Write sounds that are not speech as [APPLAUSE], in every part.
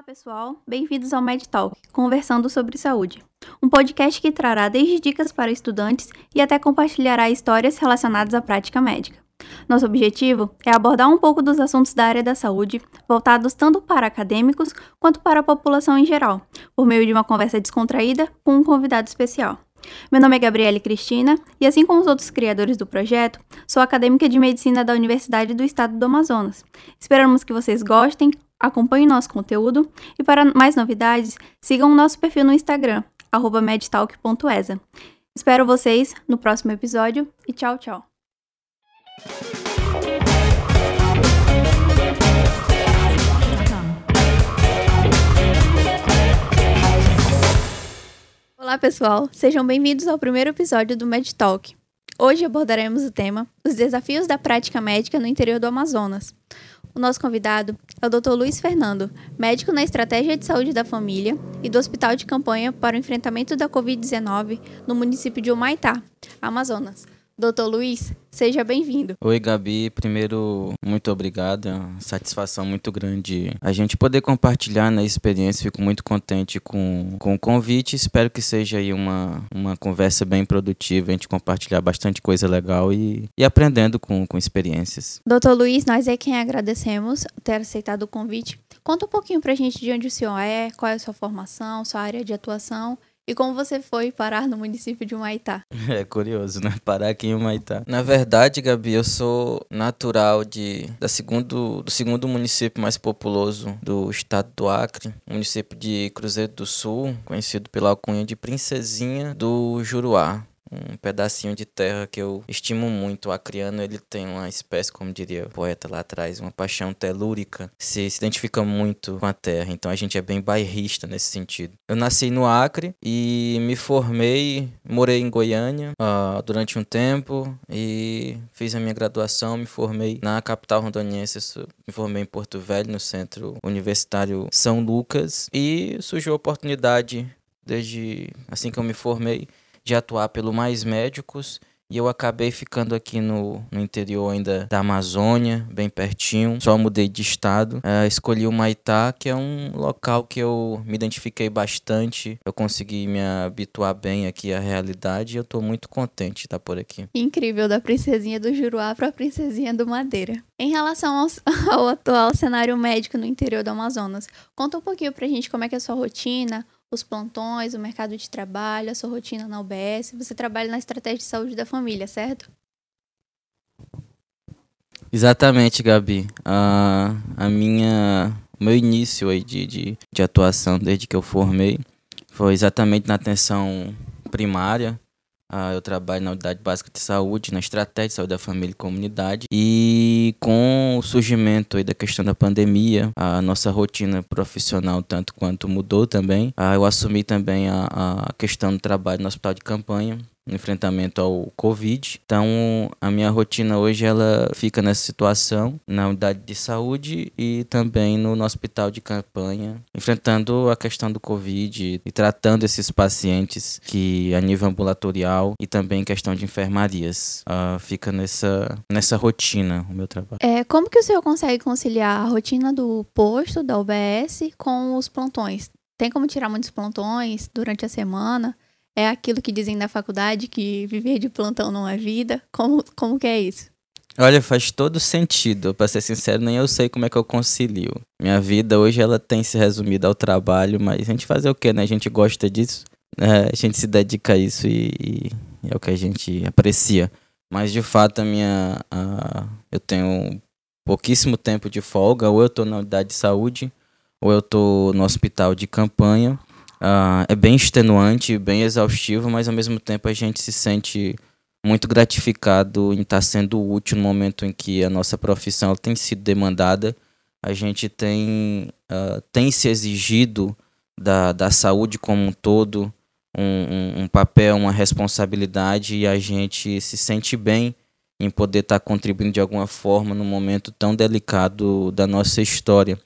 Olá, pessoal. Bem-vindos ao Med Talk, conversando sobre saúde. Um podcast que trará desde dicas para estudantes e até compartilhará histórias relacionadas à prática médica. Nosso objetivo é abordar um pouco dos assuntos da área da saúde, voltados tanto para acadêmicos quanto para a população em geral, por meio de uma conversa descontraída com um convidado especial. Meu nome é Gabriele Cristina e, assim como os outros criadores do projeto, sou acadêmica de medicina da Universidade do Estado do Amazonas. Esperamos que vocês gostem, acompanhem nosso conteúdo e, para mais novidades, sigam o nosso perfil no Instagram, medtalk.esa. Espero vocês no próximo episódio e tchau, tchau! Olá, pessoal! Sejam bem-vindos ao primeiro episódio do Med Talk. Hoje abordaremos o tema Os desafios da prática médica no interior do Amazonas. O nosso convidado é o Dr. Luiz Fernando, médico na Estratégia de Saúde da Família e do Hospital de Campanha para o Enfrentamento da Covid-19 no município de Humaitá, Amazonas. Doutor Luiz, seja bem-vindo. Oi, Gabi. Primeiro, muito obrigado. É uma satisfação muito grande a gente poder compartilhar na experiência. Fico muito contente com, com o convite. Espero que seja aí uma, uma conversa bem produtiva, a gente compartilhar bastante coisa legal e, e aprendendo com, com experiências. Doutor Luiz, nós é quem agradecemos ter aceitado o convite. Conta um pouquinho pra gente de onde o senhor é, qual é a sua formação, sua área de atuação e como você foi parar no município de Humaitá? [LAUGHS] É curioso, né? Parar aqui em Humaitá. Na verdade, Gabi, eu sou natural de, da segundo, do segundo município mais populoso do estado do Acre, município de Cruzeiro do Sul, conhecido pela alcunha de Princesinha do Juruá um pedacinho de terra que eu estimo muito. O acriano, ele tem uma espécie, como diria o poeta lá atrás, uma paixão telúrica, se, se identifica muito com a terra. Então a gente é bem bairrista nesse sentido. Eu nasci no Acre e me formei, morei em Goiânia uh, durante um tempo e fiz a minha graduação, me formei na capital rondoniense, me formei em Porto Velho, no Centro Universitário São Lucas e surgiu a oportunidade desde assim que eu me formei de atuar pelo Mais Médicos e eu acabei ficando aqui no, no interior ainda da Amazônia, bem pertinho. Só mudei de estado. Uh, escolhi o Maitá, que é um local que eu me identifiquei bastante. Eu consegui me habituar bem aqui à realidade e eu estou muito contente de estar por aqui. Incrível, da princesinha do Juruá para a princesinha do Madeira. Em relação ao, [LAUGHS] ao atual cenário médico no interior do Amazonas, conta um pouquinho pra gente como é que é a sua rotina, os plantões, o mercado de trabalho, a sua rotina na UBS. Você trabalha na estratégia de saúde da família, certo? Exatamente, Gabi. A, a minha, meu início aí de, de, de atuação desde que eu formei foi exatamente na atenção primária, ah, eu trabalho na unidade básica de saúde, na estratégia de saúde da família e comunidade. E com o surgimento da questão da pandemia, a nossa rotina profissional tanto quanto mudou também. Ah, eu assumi também a, a questão do trabalho no hospital de campanha enfrentamento ao Covid. Então, a minha rotina hoje ela fica nessa situação na unidade de saúde e também no, hospital de campanha, enfrentando a questão do Covid e tratando esses pacientes que a nível ambulatorial e também questão de enfermarias. Uh, fica nessa, nessa rotina o meu trabalho. É, como que o senhor consegue conciliar a rotina do posto, da UBS, com os plantões? Tem como tirar muitos plantões durante a semana? É aquilo que dizem na faculdade que viver de plantão não é vida? Como, como que é isso? Olha, faz todo sentido. Para ser sincero, nem eu sei como é que eu concilio. Minha vida hoje ela tem se resumido ao trabalho, mas a gente fazer o quê, né? A gente gosta disso, é, a gente se dedica a isso e, e, é o que a gente aprecia. Mas de fato a minha, a, eu tenho pouquíssimo tempo de folga. Ou eu estou na unidade de saúde, ou eu estou no hospital de campanha. Uh, é bem extenuante, bem exaustivo, mas ao mesmo tempo a gente se sente muito gratificado em estar sendo útil no momento em que a nossa profissão tem sido demandada. A gente tem, uh, tem se exigido da, da saúde como um todo um, um, um, papel, uma responsabilidade e a gente se sente bem em poder estar contribuindo de alguma forma num momento tão delicado da nossa história.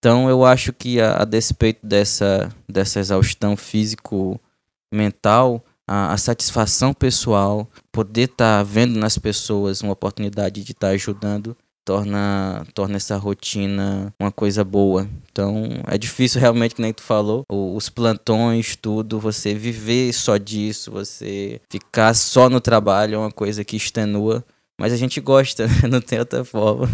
Então eu acho que a, a despeito dessa, dessa exaustão físico-mental, a, a, satisfação pessoal, poder estar tá vendo nas pessoas uma oportunidade de estar tá ajudando, torna, torna essa rotina uma coisa boa. Então é difícil realmente, que nem tu falou, os plantões, tudo, você viver só disso, você ficar só no trabalho é uma coisa que extenua, mas a gente gosta, [LAUGHS] não tem outra forma.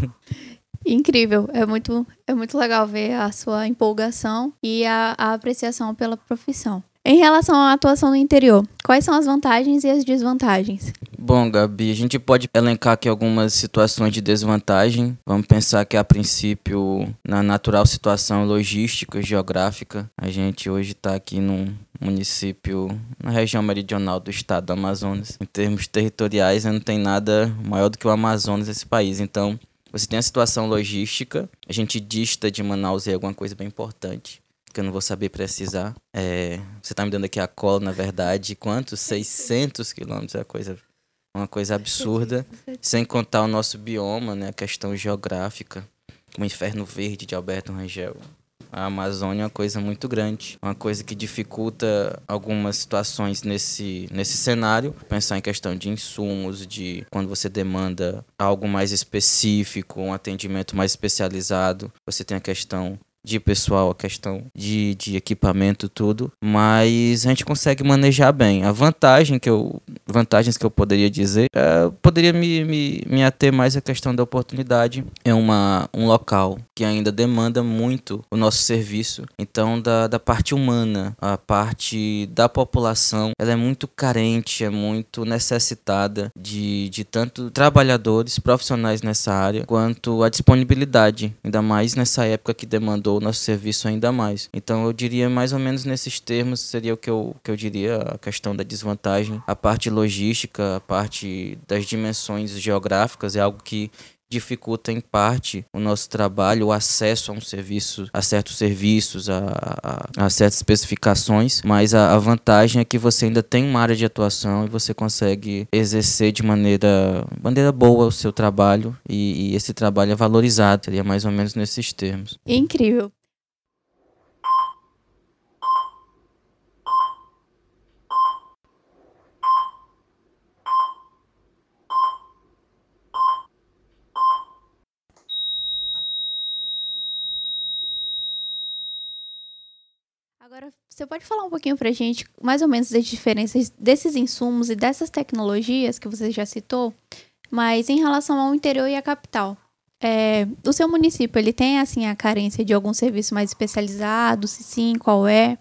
Incrível, é muito, é muito legal ver a sua empolgação e a, a apreciação pela profissão. Em relação à atuação no interior, quais são as vantagens e as desvantagens? Bom, Gabi, a gente pode elencar aqui algumas situações de desvantagem. Vamos pensar que, a princípio, na natural situação logística, geográfica, a gente hoje está aqui num município na região meridional do estado do Amazonas. Em termos territoriais, não tem nada maior do que o Amazonas nesse país. Então, você tem a situação logística, a gente dista de Manaus é alguma coisa bem importante que eu não vou saber precisar. É, você está me dando aqui a cola, na verdade, quantos? 600 quilômetros, é coisa, uma coisa absurda. Sem contar o nosso bioma, né, a questão geográfica, o Inferno Verde de Alberto Rangel. A Amazônia é uma coisa muito grande, uma coisa que dificulta algumas situações nesse, nesse cenário. Pensar em questão de insumos, de quando você demanda algo mais específico, um atendimento mais especializado. Você tem a questão de pessoal, a questão de, de equipamento, tudo, mas a gente consegue manejar bem. A vantagem que eu, vantagens que eu poderia dizer, é, poderia me, me, me ater mais à questão da oportunidade. É uma, um local que ainda demanda muito o nosso serviço, então da, da parte humana, a parte da população, ela é muito carente, é muito necessitada de, de tanto trabalhadores profissionais nessa área, quanto a disponibilidade, ainda mais nessa época que demandou o nosso serviço ainda mais. Então eu diria mais ou menos nesses termos seria o que eu, que eu diria a questão da desvantagem, a parte logística, a parte das dimensões geográficas é algo que dificulta em parte o nosso trabalho, o acesso a um serviço, a certos serviços, a, a, a certas especificações, mas a, a, vantagem é que você ainda tem uma área de atuação e você consegue exercer de maneira, maneira boa o seu trabalho e, e esse trabalho é valorizado, seria mais ou menos nesses termos. Incrível. Agora, você pode falar um pouquinho para a gente, mais ou menos, das diferenças desses insumos e dessas tecnologias que você já citou, mas em relação ao interior e à capital. É, o seu município, ele tem, assim, a carência de algum serviço mais especializado? Se sim, qual é?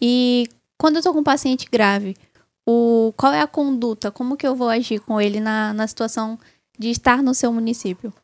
E quando eu estou com um paciente grave, o, qual é a conduta? Como que eu vou agir com ele na, na situação de estar no seu município?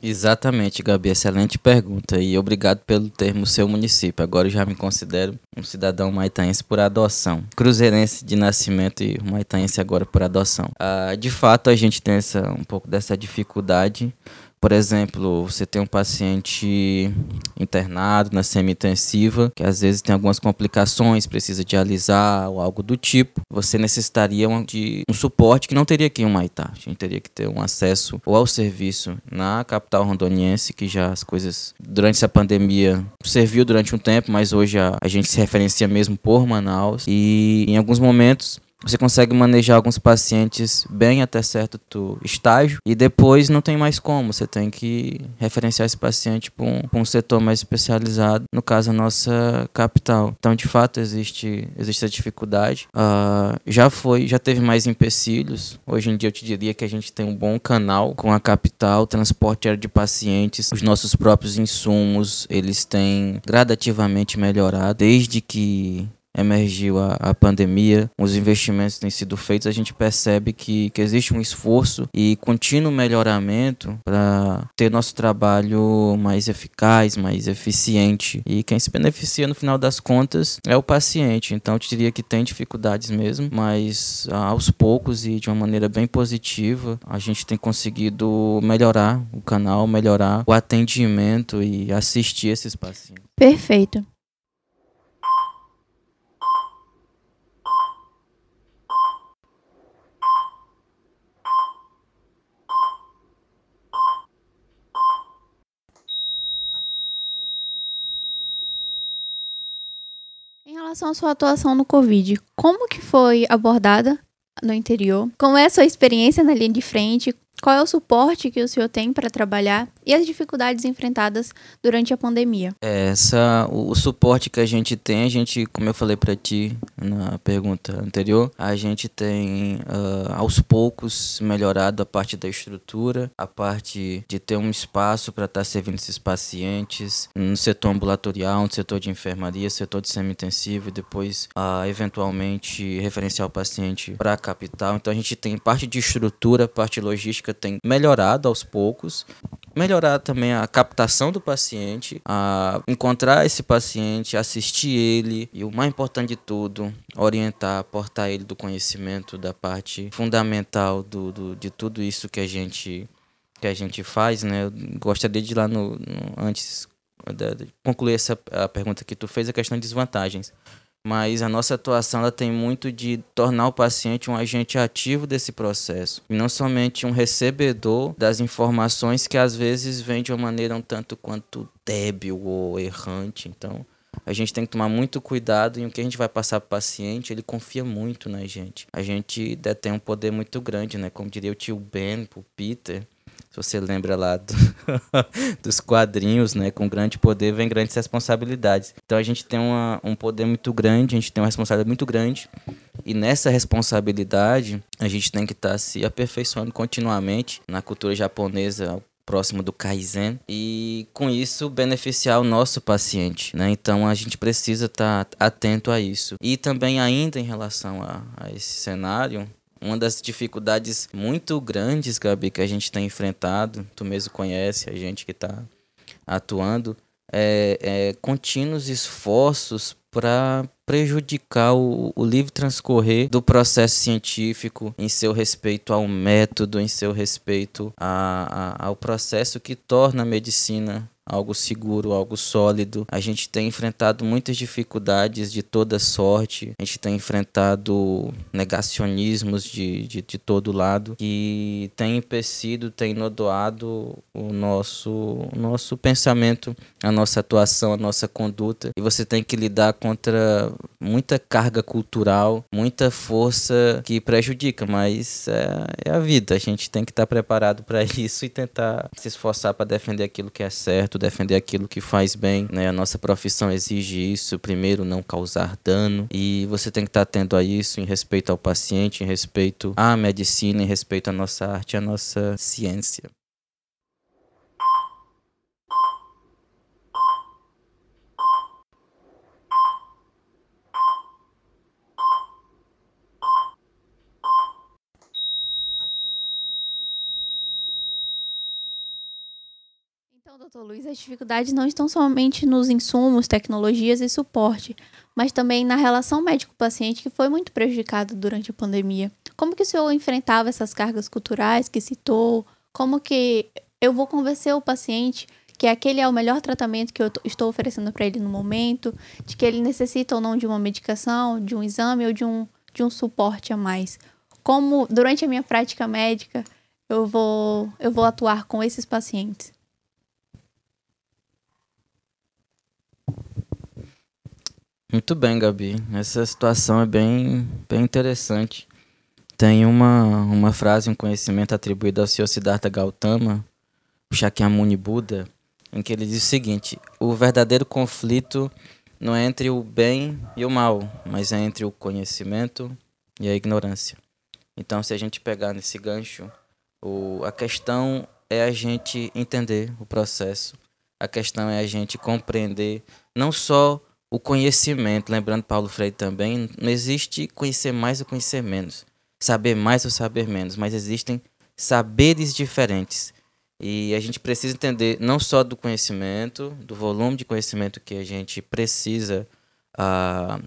Exatamente, Gabi, excelente pergunta e obrigado pelo termo seu município. Agora eu já me considero um cidadão maitaense por adoção, cruzeirense de nascimento e maitaense agora por adoção. Ah, de fato, a gente tem essa, um pouco dessa dificuldade por exemplo, você tem um paciente internado na semi-intensiva, que às vezes tem algumas complicações, precisa dialisar ou algo do tipo. Você necessitaria de um suporte que não teria aqui em Maitá. A gente teria que ter um acesso ou ao serviço na capital rondoniense, que já as coisas durante essa pandemia serviu durante um tempo, mas hoje a, a gente se referencia mesmo por Manaus. E em alguns momentos você consegue manejar alguns pacientes bem até certo estágio e depois não tem mais como. Você tem que referenciar esse paciente para um, um, setor mais especializado, no caso a nossa capital. Então, de fato, existe, existe a dificuldade. Uh, já foi, já teve mais empecilhos. Hoje em dia eu te diria que a gente tem um bom canal com a capital, transporte aéreo de pacientes, os nossos próprios insumos, eles têm gradativamente melhorado desde que emergiu a, a pandemia, os investimentos têm sido feitos, a gente percebe que, que existe um esforço e contínuo melhoramento para ter nosso trabalho mais eficaz, mais eficiente. E quem se beneficia no final das contas é o paciente. Então eu diria que tem dificuldades mesmo, mas ah, aos poucos e de uma maneira bem positiva, a gente tem conseguido melhorar o canal, melhorar o atendimento e assistir esses pacientes. Perfeito. Relação à sua atuação no Covid, como que foi abordada no interior? Como é a sua experiência na linha de frente? Qual é o suporte que o senhor tem para trabalhar e as dificuldades enfrentadas durante a pandemia? Essa, o, o, suporte que a gente tem, a gente, como eu falei para ti na pergunta anterior, a gente tem uh, aos poucos melhorado a parte da estrutura, a parte de ter um espaço para estar tá servindo esses pacientes no setor ambulatorial, no setor de enfermaria, setor de semi-intensivo e depois uh, eventualmente referenciar o paciente para a capital. Então a gente tem parte de estrutura, parte logística tem melhorado aos poucos melhorar também a captação do paciente, a encontrar esse paciente, assistir ele e o mais importante de tudo, orientar, aportar ele do conhecimento da parte fundamental do, do de tudo isso que a gente que a gente faz, né? Eu gostaria de ir lá no, no antes de, de concluir essa a pergunta que tu fez a questão de desvantagens mas a nossa atuação ela tem muito de tornar o paciente um agente ativo desse processo e não somente um recebedor das informações que às vezes vem de uma maneira um tanto quanto débil ou errante. Então, a gente tem que tomar muito cuidado em o que a gente vai passar para o paciente, ele confia muito na gente. A gente detém um poder muito grande, né? Como diria o tio Ben, o Peter, você lembra lá do, [LAUGHS] dos quadrinhos, né? Com grande poder vem grandes responsabilidades. Então a gente tem uma, um poder muito grande, a gente tem uma responsabilidade muito grande. E nessa responsabilidade, a gente tem que estar tá se aperfeiçoando continuamente na cultura japonesa próximo do Kaizen e com isso beneficiar o nosso paciente, né? Então a gente precisa estar tá atento a isso. E também ainda em relação a, a esse cenário, uma das dificuldades muito grandes, Gabi, que a gente tem enfrentado, tu mesmo conhece, a gente que está atuando, é, é contínuos esforços para prejudicar o, o livre transcorrer do processo científico em seu respeito ao método, em seu respeito a, a, ao processo que torna a medicina algo seguro, algo sólido. A gente tem enfrentado muitas dificuldades de toda sorte, a gente tem enfrentado negacionismos de, de, de todo lado que tem empecido, tem nodoado o nosso, o nosso pensamento, a nossa atuação, a nossa conduta. E você tem que lidar contra muita carga cultural, muita força que prejudica, mas é, é a vida. A gente tem que estar preparado para [LAUGHS] isso e tentar se esforçar para defender aquilo que é certo defender aquilo que faz bem, né? A nossa profissão exige isso, primeiro não causar dano e você tem que estar atento a isso em respeito ao paciente, em respeito à medicina, em respeito à nossa arte, à nossa ciência. doutor Luiz, as dificuldades não estão somente nos insumos, tecnologias e suporte, mas também na relação médico-paciente que foi muito prejudicada durante a pandemia. Como que o senhor enfrentava essas cargas culturais que citou? Como que eu vou convencer o paciente que aquele é o melhor tratamento que eu estou oferecendo para ele no momento, de que ele necessita ou não de uma medicação, de um exame ou de um, de um suporte a mais? Como durante a minha prática médica eu vou, eu vou atuar com esses pacientes? Muito bem, Gabi. Essa situação é bem, bem interessante. Tem uma, uma frase, um conhecimento atribuído ao Sr. Siddhartha Gautama, o Shakyamuni Buda, em que ele diz o seguinte: o verdadeiro conflito não é entre o bem e o mal, mas é entre o conhecimento e a ignorância. Então, se a gente pegar nesse gancho, o, a questão é a gente entender o processo. A questão é a gente compreender não só o conhecimento, lembrando Paulo Freire também, não existe conhecer mais ou conhecer menos, saber mais ou saber menos, mas existem saberes diferentes. E a gente precisa entender não só do conhecimento, do volume de conhecimento que a gente precisa, uh,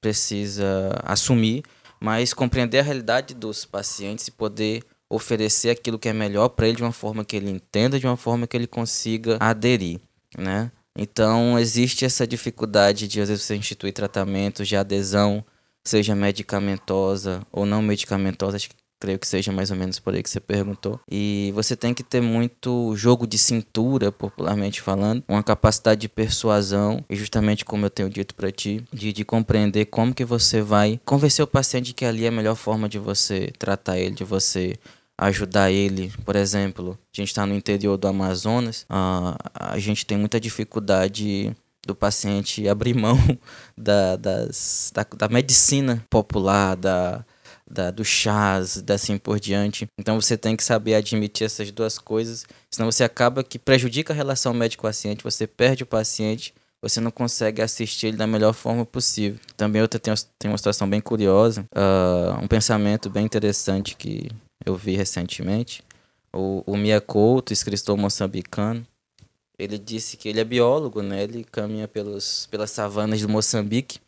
precisa assumir, mas compreender a realidade dos pacientes e poder oferecer aquilo que é melhor para ele de uma forma que ele entenda, de uma forma que ele consiga aderir, né? Então, existe essa dificuldade de, às vezes, você instituir tratamentos de adesão, seja medicamentosa ou não medicamentosa, acho que creio que seja mais ou menos por aí que você perguntou. E você tem que ter muito jogo de cintura, popularmente falando, uma capacidade de persuasão, e justamente como eu tenho dito para ti, de, de compreender como que você vai convencer o paciente que ali é a melhor forma de você tratar ele, de você ajudar ele. Por exemplo, a gente está no interior do Amazonas, uh, a gente tem muita dificuldade do paciente abrir mão [LAUGHS] da, das, da, da medicina popular, da, da, do chás, assim por diante. Então você tem que saber admitir essas duas coisas, senão você acaba que prejudica a relação médico-paciente, você perde o paciente, você não consegue assistir ele da melhor forma possível. Também outra tem, tem uma situação bem curiosa, uh, um pensamento bem interessante que eu vi recentemente. O, o Mia Couto, escritor moçambicano, ele disse que ele é biólogo, né? Ele caminha pelos, pelas savanas do Moçambique.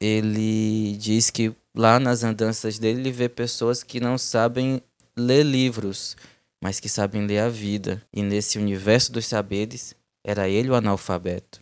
Ele diz que lá nas andanças dele ele vê pessoas que não sabem ler livros, mas que sabem ler a vida. E nesse universo dos saberes, era ele o analfabeto.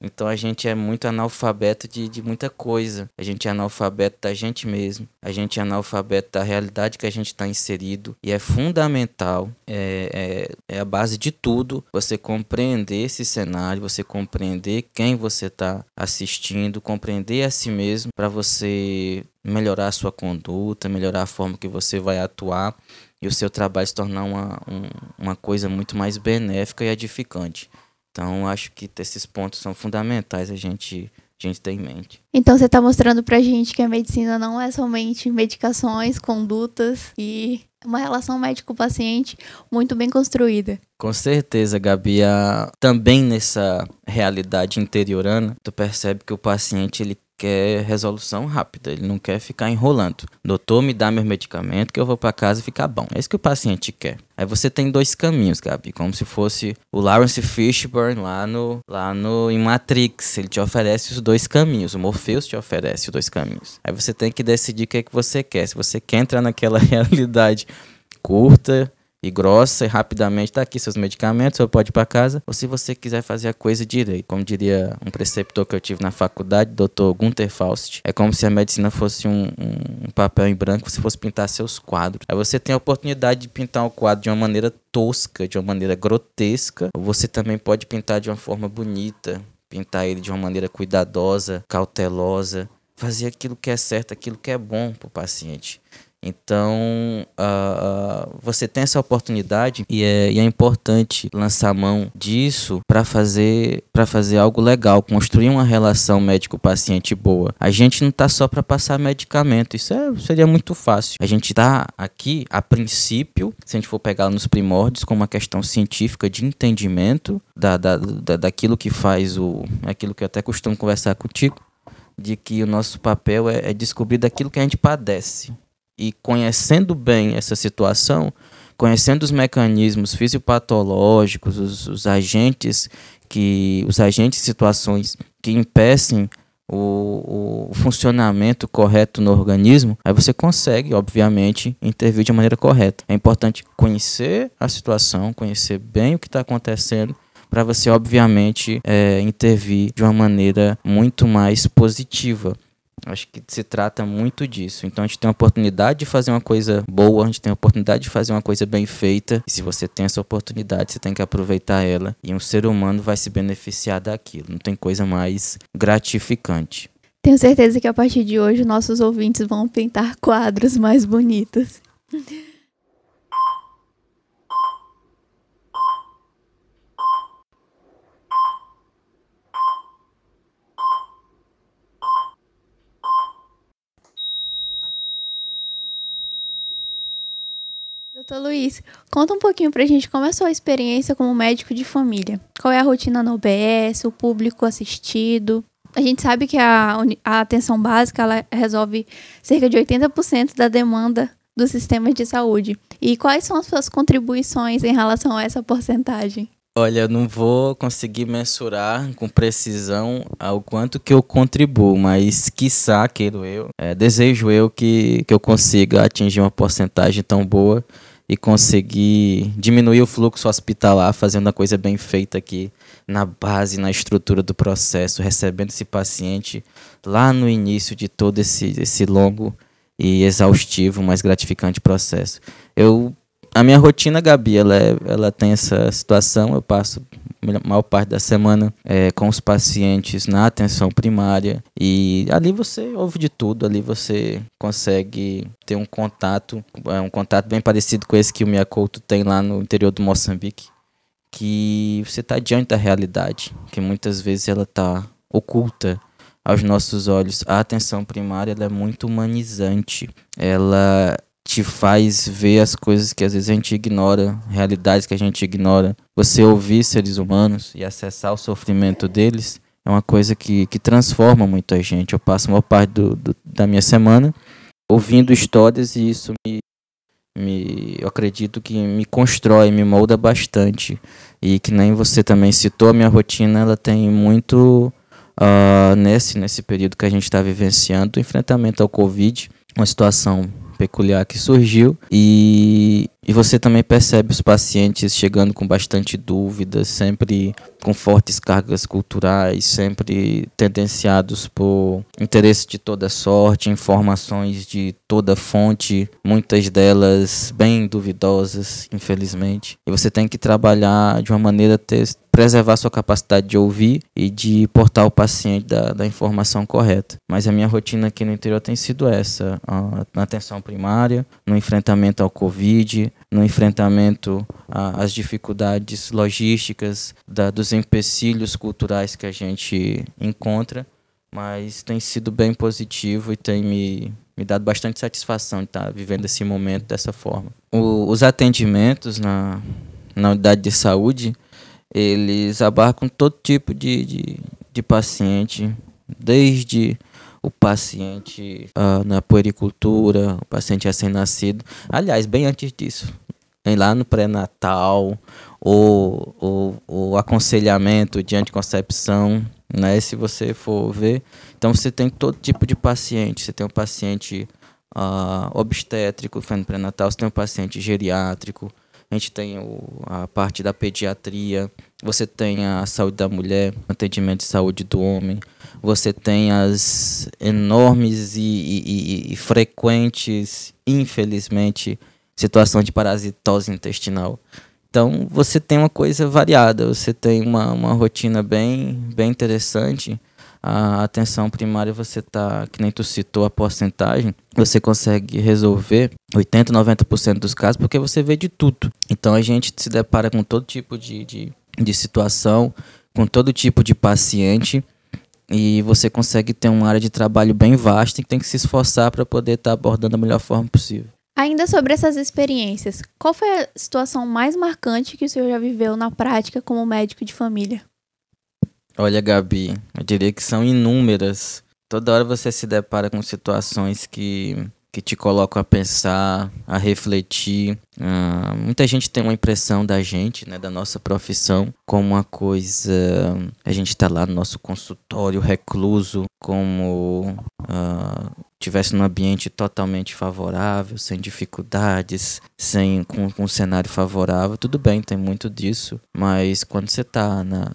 Então a gente é muito analfabeto de, de muita coisa. A gente é analfabeto da gente mesmo. A gente é analfabeto da realidade que a gente está inserido. E é fundamental, é, é, é, a base de tudo, você compreender esse cenário, você compreender quem você está assistindo, compreender a si mesmo para você melhorar a sua conduta, melhorar a forma que você vai atuar e o seu trabalho se tornar uma, um, uma coisa muito mais benéfica e edificante. Então, acho que esses pontos são fundamentais a gente, a gente ter em mente. Então, você está mostrando para a gente que a medicina não é somente medicações, condutas e uma relação médico-paciente muito bem construída. Com certeza, Gabi. Também nessa realidade interiorana, tu percebe que o paciente ele quer resolução rápida, ele não quer ficar enrolando. Doutor, me dá meu medicamento que eu vou para casa e ficar bom. É isso que o paciente quer. Aí você tem dois caminhos, Gabi, como se fosse o Lawrence Fishburne lá no lá no em Matrix, ele te oferece os dois caminhos, o Morpheus te oferece os dois caminhos. Aí você tem que decidir o que é que você quer, se você quer entrar naquela [LAUGHS] realidade curta e grossa e rapidamente tá aqui seus medicamentos, você pode ir para casa, ou se você quiser fazer a coisa direito, como diria um preceptor que eu tive na faculdade, Dr. Gunther Faust, é como se a medicina fosse um, um, papel em branco, você fosse pintar seus quadros. Aí você tem a oportunidade de pintar o quadro de uma maneira tosca, de uma maneira grotesca, ou você também pode pintar de uma forma bonita, pintar ele de uma maneira cuidadosa, cautelosa, fazer aquilo que é certo, aquilo que é bom para o paciente. Então, uh, você tem essa oportunidade e é, e é importante lançar mão disso para fazer, fazer algo legal, construir uma relação médico-paciente boa. A gente não está só para passar medicamento, isso é, seria muito fácil. A gente está aqui, a princípio, se a gente for pegar nos primórdios, com uma questão científica de entendimento da, da, da, daquilo que faz o. aquilo que eu até costumo conversar contigo, de que o nosso papel é, é descobrir daquilo que a gente padece e conhecendo bem essa situação, conhecendo os mecanismos fisiopatológicos, os, os agentes que os agentes situações que impedem o, o, funcionamento correto no organismo, aí você consegue, obviamente, intervir de maneira correta. É importante conhecer a situação, conhecer bem o que está acontecendo, para você, obviamente, é, intervir de uma maneira muito mais positiva. Acho que se trata muito disso. Então a gente tem a oportunidade de fazer uma coisa boa, a gente tem a oportunidade de fazer uma coisa bem feita. E se você tem essa oportunidade, você tem que aproveitar ela. E um ser humano vai se beneficiar daquilo. Não tem coisa mais gratificante. Tenho certeza que a partir de hoje nossos ouvintes vão pintar quadros mais bonitos. Doutor Luiz, conta um pouquinho pra gente como é a sua experiência como médico de família. Qual é a rotina no OBS, o público assistido? A gente sabe que a, a atenção básica ela resolve cerca de 80% da demanda dos sistemas de saúde. E quais são as suas contribuições em relação a essa porcentagem? Olha, eu não vou conseguir mensurar com precisão ao quanto que eu contribuo, mas quiçá, quero eu, é, desejo eu que, que eu consiga atingir uma porcentagem tão boa e conseguir diminuir o fluxo hospitalar, fazendo a coisa bem feita aqui na base, na estrutura do processo, recebendo esse paciente lá no início de todo esse, esse longo e exaustivo, mas gratificante processo. Eu A minha rotina, Gabi, ela, é, ela tem essa situação. Eu passo maior parte da semana é, com os pacientes na atenção primária e ali você ouve de tudo, ali você consegue ter um contato, é, um contato bem parecido com esse que o Miyakoto tem lá no interior do Moçambique, que você está diante da realidade, que muitas vezes ela está oculta aos nossos olhos. A atenção primária é muito humanizante. Ela te faz ver as coisas que às vezes a gente ignora, realidades que a gente ignora. Você ouvir seres humanos e acessar o sofrimento deles é uma coisa que, que transforma muito a gente. Eu passo a maior parte do, do, da minha semana ouvindo histórias e isso me, me, eu acredito que me constrói, me molda bastante. E que nem você também citou, a minha rotina ela tem muito uh, nesse, nesse período que a gente está vivenciando, o enfrentamento ao Covid, uma situação peculiar que surgiu e, e você também percebe os pacientes chegando com bastante dúvidas, sempre com fortes cargas culturais, sempre tendenciados por interesse de toda sorte, informações de toda fonte, muitas delas bem duvidosas, infelizmente. E você tem que trabalhar de uma maneira preservar sua capacidade de ouvir e de portar o paciente da, da informação correta. Mas a minha rotina aqui no interior tem sido essa: na atenção primária, no enfrentamento ao Covid, no enfrentamento às dificuldades logísticas, da, dos empecilhos culturais que a gente encontra. Mas tem sido bem positivo e tem me, me dado bastante satisfação de estar vivendo esse momento dessa forma. O, os atendimentos na, na unidade de saúde eles abarcam todo tipo de, de, de paciente, desde o paciente uh, na puericultura, o paciente recém-nascido. Aliás, bem antes disso, lá no pré-natal, o, o, o aconselhamento de anticoncepção, né? Se você for ver. Então você tem todo tipo de paciente. Você tem um paciente uh, obstétrico, no pré-natal, você tem um paciente geriátrico, gente tem o, a parte da pediatria, você tem a saúde da mulher, atendimento de saúde do homem, você tem as enormes e, e, e frequentes, infelizmente, situações de parasitose intestinal. Então você tem uma coisa variada, você tem uma, uma rotina bem, bem interessante a atenção primária você tá, que nem tu citou a porcentagem, você consegue resolver 80, 90% dos casos porque você vê de tudo. Então a gente se depara com todo tipo de, de, de situação, com todo tipo de paciente e você consegue ter uma área de trabalho bem vasta e tem que se esforçar para poder estar tá abordando da melhor forma possível. Ainda sobre essas experiências, qual foi a situação mais marcante que o senhor já viveu na prática como médico de família? Olha, Gabi, eu diria que são inúmeras. Toda hora você se depara com situações que, que te colocam a pensar, a refletir. Uh, muita gente tem uma impressão da gente, né, da nossa profissão, como uma coisa. A gente está lá no nosso consultório recluso, como uh, tivesse num ambiente totalmente favorável, sem dificuldades, sem com, com um cenário favorável. Tudo bem, tem muito disso, mas quando você está na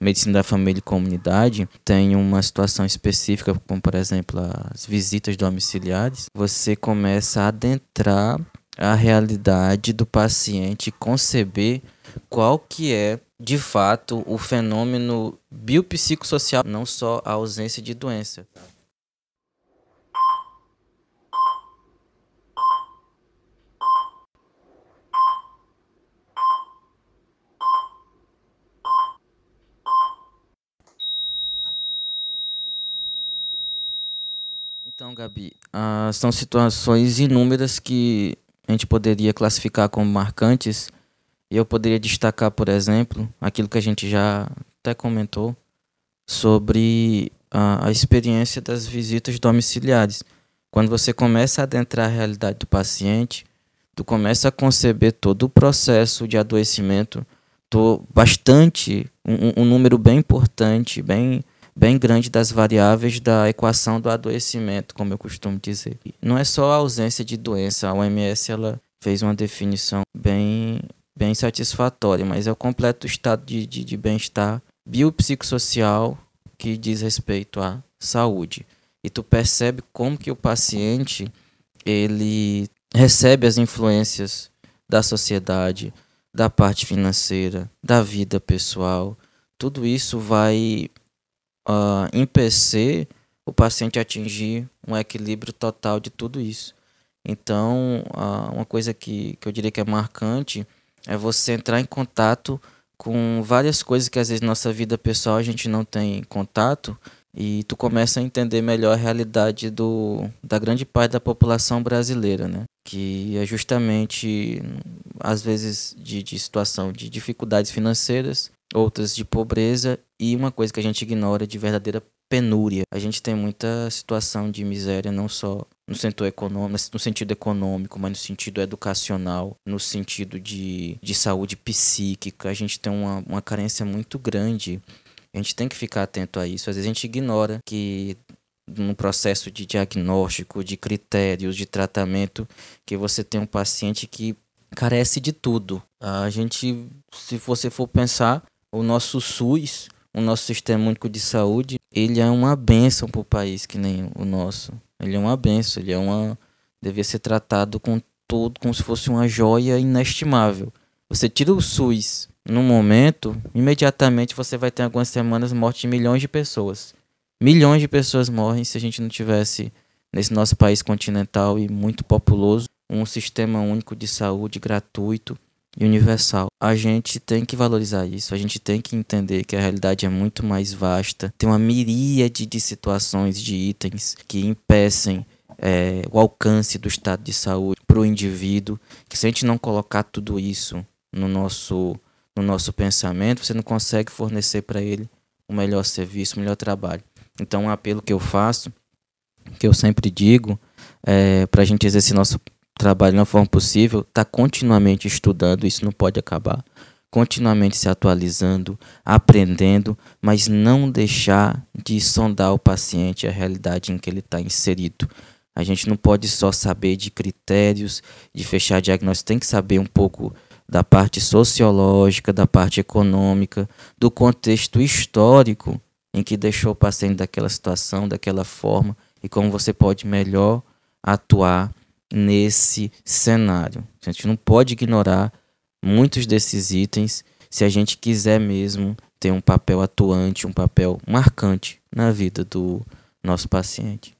medicina da família e comunidade tem uma situação específica, como por exemplo as visitas domiciliares, você começa a adentrar a realidade do paciente, conceber qual que é de fato o fenômeno biopsicossocial, não só a ausência de doença. Então, Gabi, uh, são situações inúmeras que a gente poderia classificar como marcantes. Eu poderia destacar, por exemplo, aquilo que a gente já até comentou sobre a, a experiência das visitas domiciliares. Quando você começa a adentrar a realidade do paciente, tu começa a conceber todo o processo de adoecimento, tô bastante um, um número bem importante, bem bem grande das variáveis da equação do adoecimento, como eu costumo dizer. Não é só a ausência de doença, a OMS ela fez uma definição bem, bem satisfatória, mas é o completo estado de, de, de bem-estar biopsicossocial que diz respeito à saúde. E tu percebe como que o paciente ele recebe as influências da sociedade, da parte financeira, da vida pessoal. Tudo isso vai uh, impedir o paciente atingir um equilíbrio total de tudo isso. Então, uh, uma coisa que, que eu diria que é marcante é você entrar em contato com várias coisas que às vezes na nossa vida pessoal a gente não tem contato e tu começa a entender melhor a realidade do, da grande parte da população brasileira, né? Que é justamente, às vezes, de, de situação de dificuldades financeiras, outras de pobreza e uma coisa que a gente ignora de verdadeira penúria. A gente tem muita situação de miséria, não só no sentido econômico, no sentido econômico, mas no sentido educacional, no sentido de, de saúde psíquica. A gente tem uma, uma carência muito grande. A gente tem que ficar atento a isso. Às vezes a gente ignora que no processo de diagnóstico, de critérios, de tratamento, que você tem um paciente que carece de tudo. A gente, se você for pensar, o nosso SUS, o nosso Sistema Único de Saúde, ele é uma benção para o país que nem o nosso. Ele é uma benção, ele é uma. devia ser tratado com todo, como se fosse uma joia inestimável. Você tira o SUS no momento, imediatamente você vai ter algumas semanas morte de milhões de pessoas. Milhões de pessoas morrem se a gente não tivesse, nesse nosso país continental e muito populoso, um sistema único de saúde gratuito universal. A gente tem que valorizar isso, a gente tem que entender que a realidade é muito mais vasta. Tem uma miríade de situações, de itens que impedem é, o alcance do estado de saúde para o indivíduo. Que se a gente não colocar tudo isso no nosso, no nosso pensamento, você não consegue fornecer para ele o melhor serviço, o melhor trabalho. Então, um apelo que eu faço, que eu sempre digo, é, para a gente exercer nosso trabalho na forma possível, está continuamente estudando, isso não pode acabar, continuamente se atualizando, aprendendo, mas não deixar de sondar o paciente, a realidade em que ele está inserido. A gente não pode só saber de critérios, de fechar diagnóstico, tem que saber um pouco da parte sociológica, da parte econômica, do contexto histórico em que deixou o paciente daquela situação, daquela forma, e como você pode melhor atuar nesse cenário. A gente não pode ignorar muitos desses itens se a gente quiser mesmo ter um papel atuante, um papel marcante na vida do nosso paciente.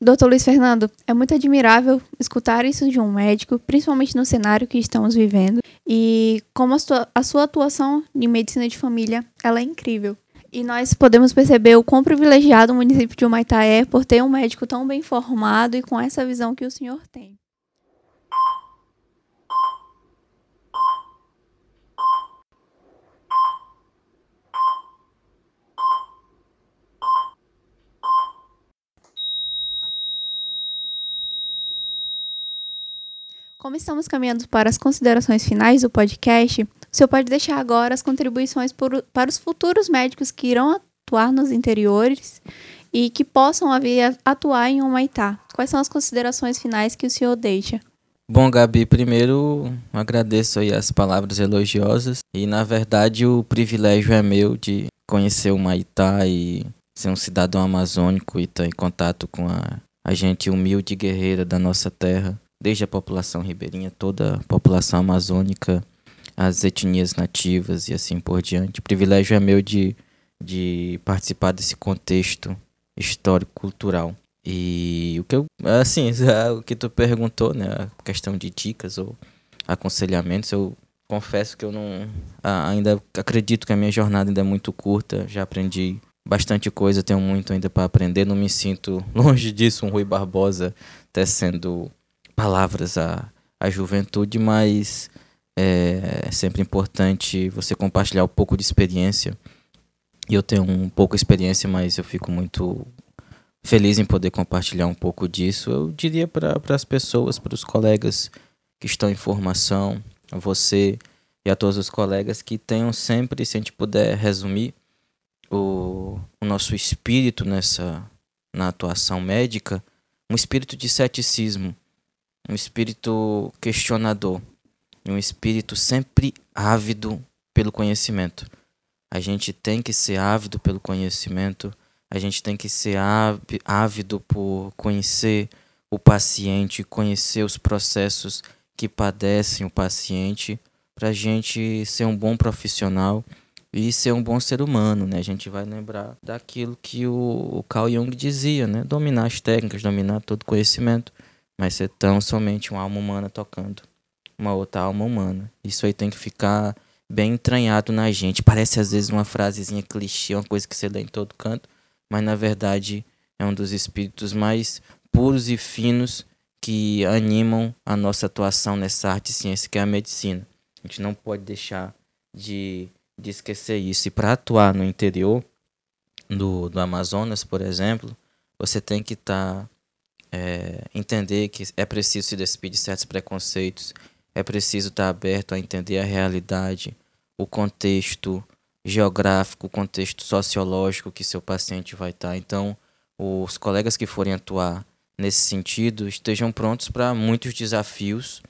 Doutor Luiz Fernando, é muito admirável escutar isso de um médico, principalmente no cenário que estamos vivendo, e como a sua, a sua atuação em medicina de família, ela é incrível. E nós podemos perceber o quão privilegiado o município de Humaitá é por ter um médico tão bem formado e com essa visão que o senhor tem. Como estamos caminhando para as considerações finais do podcast, o senhor pode deixar agora as contribuições por, para os futuros médicos que irão atuar nos interiores e que possam a atuar em Humaitá. Quais são as considerações finais que o senhor deixa? Bom, Gabi, primeiro agradeço as palavras elogiosas e na verdade o privilégio é meu de conhecer o Maitá e ser um cidadão amazônico e estar em contato com a, a gente humilde e guerreira da nossa terra desde a população ribeirinha, toda a população amazônica, as etnias nativas e assim por diante. O privilégio é meu de, de participar desse contexto histórico-cultural. E o que eu, assim, [LAUGHS] o que tu perguntou, né, a questão de dicas ou aconselhamentos, eu confesso que eu não ainda acredito que a minha jornada ainda é muito curta, já aprendi bastante coisa, tenho muito ainda para aprender, não me sinto [LAUGHS] longe disso, um Rui Barbosa tecendo palavras à, à juventude, mas é, é sempre importante você compartilhar um pouco de experiência. E eu tenho um pouco de experiência, mas eu fico muito feliz em poder compartilhar um pouco disso. Eu diria para as pessoas, para os colegas que estão em formação, a você e a todos os colegas que tenham sempre, se a gente puder resumir, o, o nosso espírito nessa na atuação médica, um espírito de ceticismo um espírito questionador, um espírito sempre ávido pelo conhecimento. A gente tem que ser ávido pelo conhecimento, a gente tem que ser ávido por conhecer o paciente, conhecer os processos que padecem o paciente para a gente ser um bom profissional e ser um bom ser humano, né? A gente vai lembrar daquilo que o, Carl Jung dizia, né? Dominar as técnicas, dominar todo conhecimento, mas ser tão somente uma alma humana tocando uma outra alma humana. Isso aí tem que ficar bem entranhado na gente. Parece às vezes uma frasezinha clichê, uma coisa que você lê em todo canto, mas na verdade é um dos espíritos mais puros e finos que animam a nossa atuação nessa arte e ciência que é a medicina. A gente não pode deixar de, de esquecer isso. E para atuar no interior do, do Amazonas, por exemplo, você tem que estar tá, é, entender que é preciso se despedir de certos preconceitos, é preciso estar tá aberto a entender a realidade, o contexto geográfico, o contexto sociológico que seu paciente vai estar. Tá. Então, os colegas que forem atuar nesse sentido estejam prontos para muitos desafios,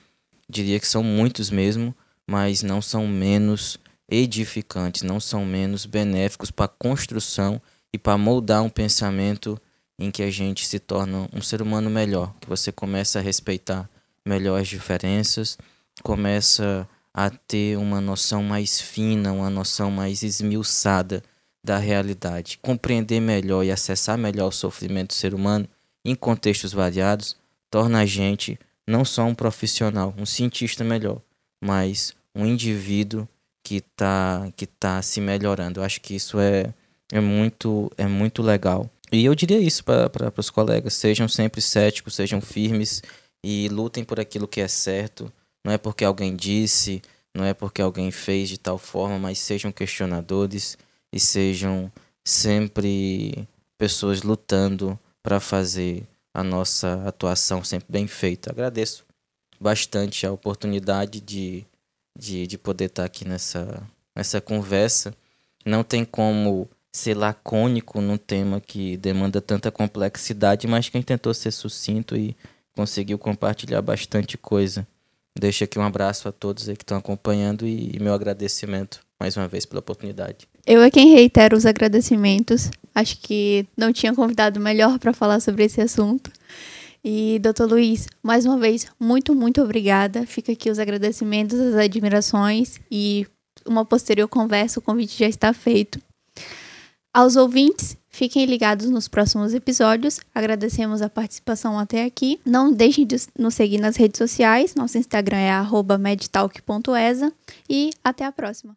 diria que são muitos mesmo, mas não são menos edificantes, não são menos benéficos para a construção e para moldar um pensamento em que a gente se torna um ser humano melhor, que você começa a respeitar melhor as diferenças, começa a ter uma noção mais fina, uma noção mais esmiuçada da realidade, compreender melhor e acessar melhor o sofrimento do ser humano em contextos variados, torna a gente não só um profissional, um cientista melhor, mas um indivíduo que está que tá se melhorando. Eu acho que isso é, é, muito, é muito legal. E eu diria isso para os colegas: sejam sempre céticos, sejam firmes e lutem por aquilo que é certo. Não é porque alguém disse, não é porque alguém fez de tal forma, mas sejam questionadores e sejam sempre pessoas lutando para fazer a nossa atuação sempre bem feita. Agradeço bastante a oportunidade de, de, de poder estar aqui nessa, nessa conversa. Não tem como ser lacônico num tema que demanda tanta complexidade, mas quem tentou ser sucinto e conseguiu compartilhar bastante coisa. Deixo aqui um abraço a todos aí que estão acompanhando e, e meu agradecimento mais uma vez pela oportunidade. Eu é quem reitero os agradecimentos. Acho que não tinha convidado melhor para falar sobre esse assunto. E, doutor Luiz, mais uma vez, muito, muito obrigada. Fica aqui os agradecimentos, as admirações e uma posterior conversa. O convite já está feito. Aos ouvintes, fiquem ligados nos próximos episódios. Agradecemos a participação até aqui. Não deixem de nos seguir nas redes sociais. Nosso Instagram é medtalk.esa e até a próxima.